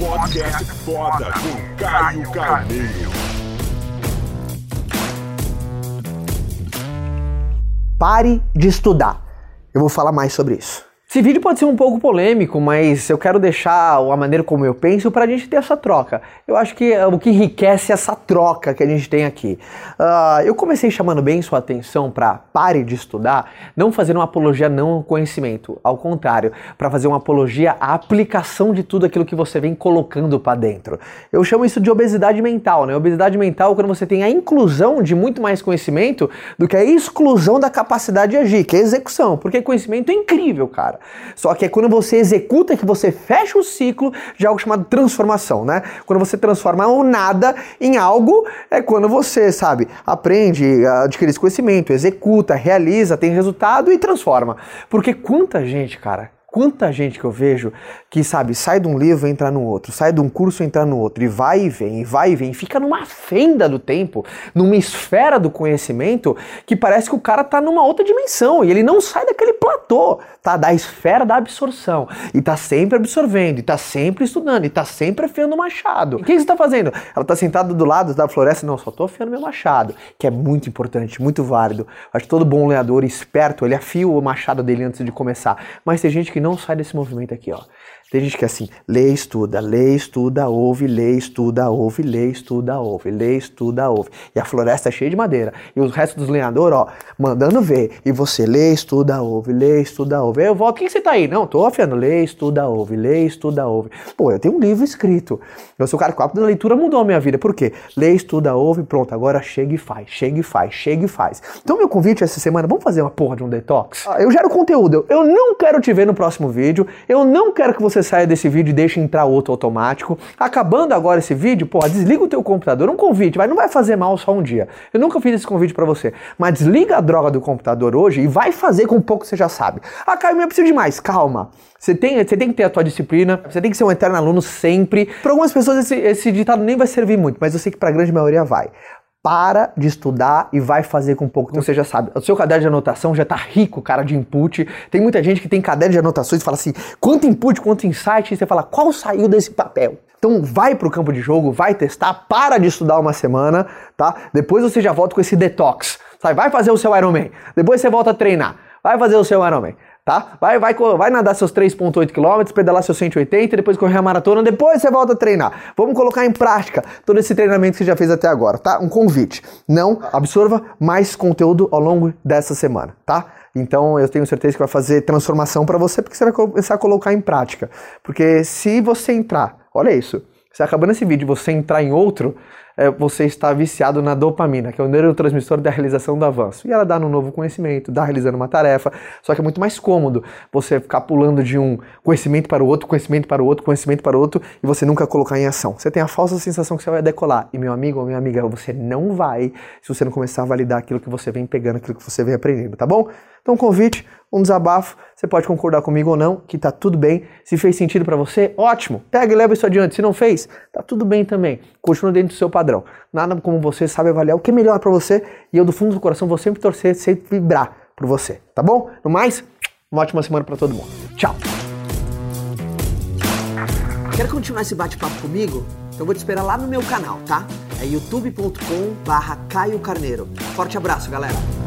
Podcast foda com Caio Carneiro. Pare de estudar. Eu vou falar mais sobre isso. Esse vídeo pode ser um pouco polêmico, mas eu quero deixar a maneira como eu penso para a gente ter essa troca. Eu acho que é o que enriquece essa troca que a gente tem aqui. Uh, eu comecei chamando bem sua atenção para pare de estudar, não fazer uma apologia não ao conhecimento, ao contrário, para fazer uma apologia à aplicação de tudo aquilo que você vem colocando para dentro. Eu chamo isso de obesidade mental, né? Obesidade mental é quando você tem a inclusão de muito mais conhecimento do que a exclusão da capacidade de agir, que é execução, porque conhecimento é incrível, cara. Só que é quando você executa que você fecha o ciclo de algo chamado transformação, né? Quando você transforma o nada em algo, é quando você, sabe, aprende, adquire esse conhecimento, executa, realiza, tem resultado e transforma. Porque quanta gente, cara, Quanta gente que eu vejo que, sabe, sai de um livro e entra no outro, sai de um curso e entra no outro, e vai e vem, e vai e vem, fica numa fenda do tempo, numa esfera do conhecimento, que parece que o cara tá numa outra dimensão, e ele não sai daquele platô, tá? Da esfera da absorção, e tá sempre absorvendo, e tá sempre estudando, e tá sempre afiando o machado. O que você tá fazendo? Ela tá sentada do lado da floresta, não, só tô afiando meu machado, que é muito importante, muito válido. Acho que todo bom lenhador esperto, ele afia o machado dele antes de começar. Mas tem gente que não sai desse movimento aqui, ó. Tem gente que é assim, lê, estuda, lê, estuda, ouve, lê, estuda, ouve, lê, estuda, ouve, lê, estuda, ouve. E a floresta é cheia de madeira. E o resto dos lenhadores, ó, mandando ver. E você lê, estuda, ouve, lê, estuda, ouve. Aí eu volto, quem você tá aí? Não, tô afiando, lê, estuda, ouve, lê, estuda, ouve. Pô, eu tenho um livro escrito. Eu sou o cara que a da leitura mudou a minha vida. Por quê? Lê, estuda, ouve, pronto, agora chega e faz, chega e faz, chega e faz. Então meu convite essa semana, vamos fazer uma porra de um detox? Ah, eu gero conteúdo, eu não quero te ver no próximo vídeo, eu não quero que você saia desse vídeo e deixe entrar outro automático. Acabando agora esse vídeo, pô, desliga o teu computador. Um convite, vai, não vai fazer mal só um dia. Eu nunca fiz esse convite para você. Mas desliga a droga do computador hoje e vai fazer com pouco que você já sabe. Ah, Caio, eu preciso de mais. Calma. Você tem, você tem que ter a tua disciplina, você tem que ser um eterno aluno sempre. Para algumas pessoas esse, esse ditado nem vai servir muito, mas eu sei que para a grande maioria vai para de estudar e vai fazer com pouco. Então você já sabe, o seu caderno de anotação já tá rico, cara, de input. Tem muita gente que tem caderno de anotações e fala assim, quanto input, quanto insight, e você fala, qual saiu desse papel? Então vai pro campo de jogo, vai testar, para de estudar uma semana, tá? Depois você já volta com esse detox, sabe? Vai fazer o seu Ironman, depois você volta a treinar, vai fazer o seu Ironman tá? Vai, vai, vai nadar seus 3,8 km, pedalar seus 180, depois correr a maratona, depois você volta a treinar. Vamos colocar em prática todo esse treinamento que você já fez até agora, tá? Um convite. Não absorva mais conteúdo ao longo dessa semana, tá? Então eu tenho certeza que vai fazer transformação para você, porque você vai começar a colocar em prática. Porque se você entrar, olha isso, se acabando esse vídeo você entrar em outro, é, você está viciado na dopamina, que é o neurotransmissor da realização do avanço. E ela dá um novo conhecimento, dá realizando uma tarefa, só que é muito mais cômodo você ficar pulando de um conhecimento para o outro, conhecimento para o outro, conhecimento para o outro, e você nunca colocar em ação. Você tem a falsa sensação que você vai decolar. E meu amigo ou minha amiga, você não vai se você não começar a validar aquilo que você vem pegando, aquilo que você vem aprendendo, tá bom? Então, convite, um desabafo, você pode concordar comigo ou não, que tá tudo bem. Se fez sentido para você, ótimo. Pega e leva isso adiante. Se não fez, tá tudo bem também. Continua dentro do seu padrão. Nada como você sabe avaliar o que é melhor para você e eu do fundo do coração vou sempre torcer, sempre vibrar por você, tá bom? No mais, uma ótima semana para todo mundo. Tchau. Quer continuar esse bate-papo comigo? Então vou te esperar lá no meu canal, tá? É youtube.com/caio Carneiro. Forte abraço, galera.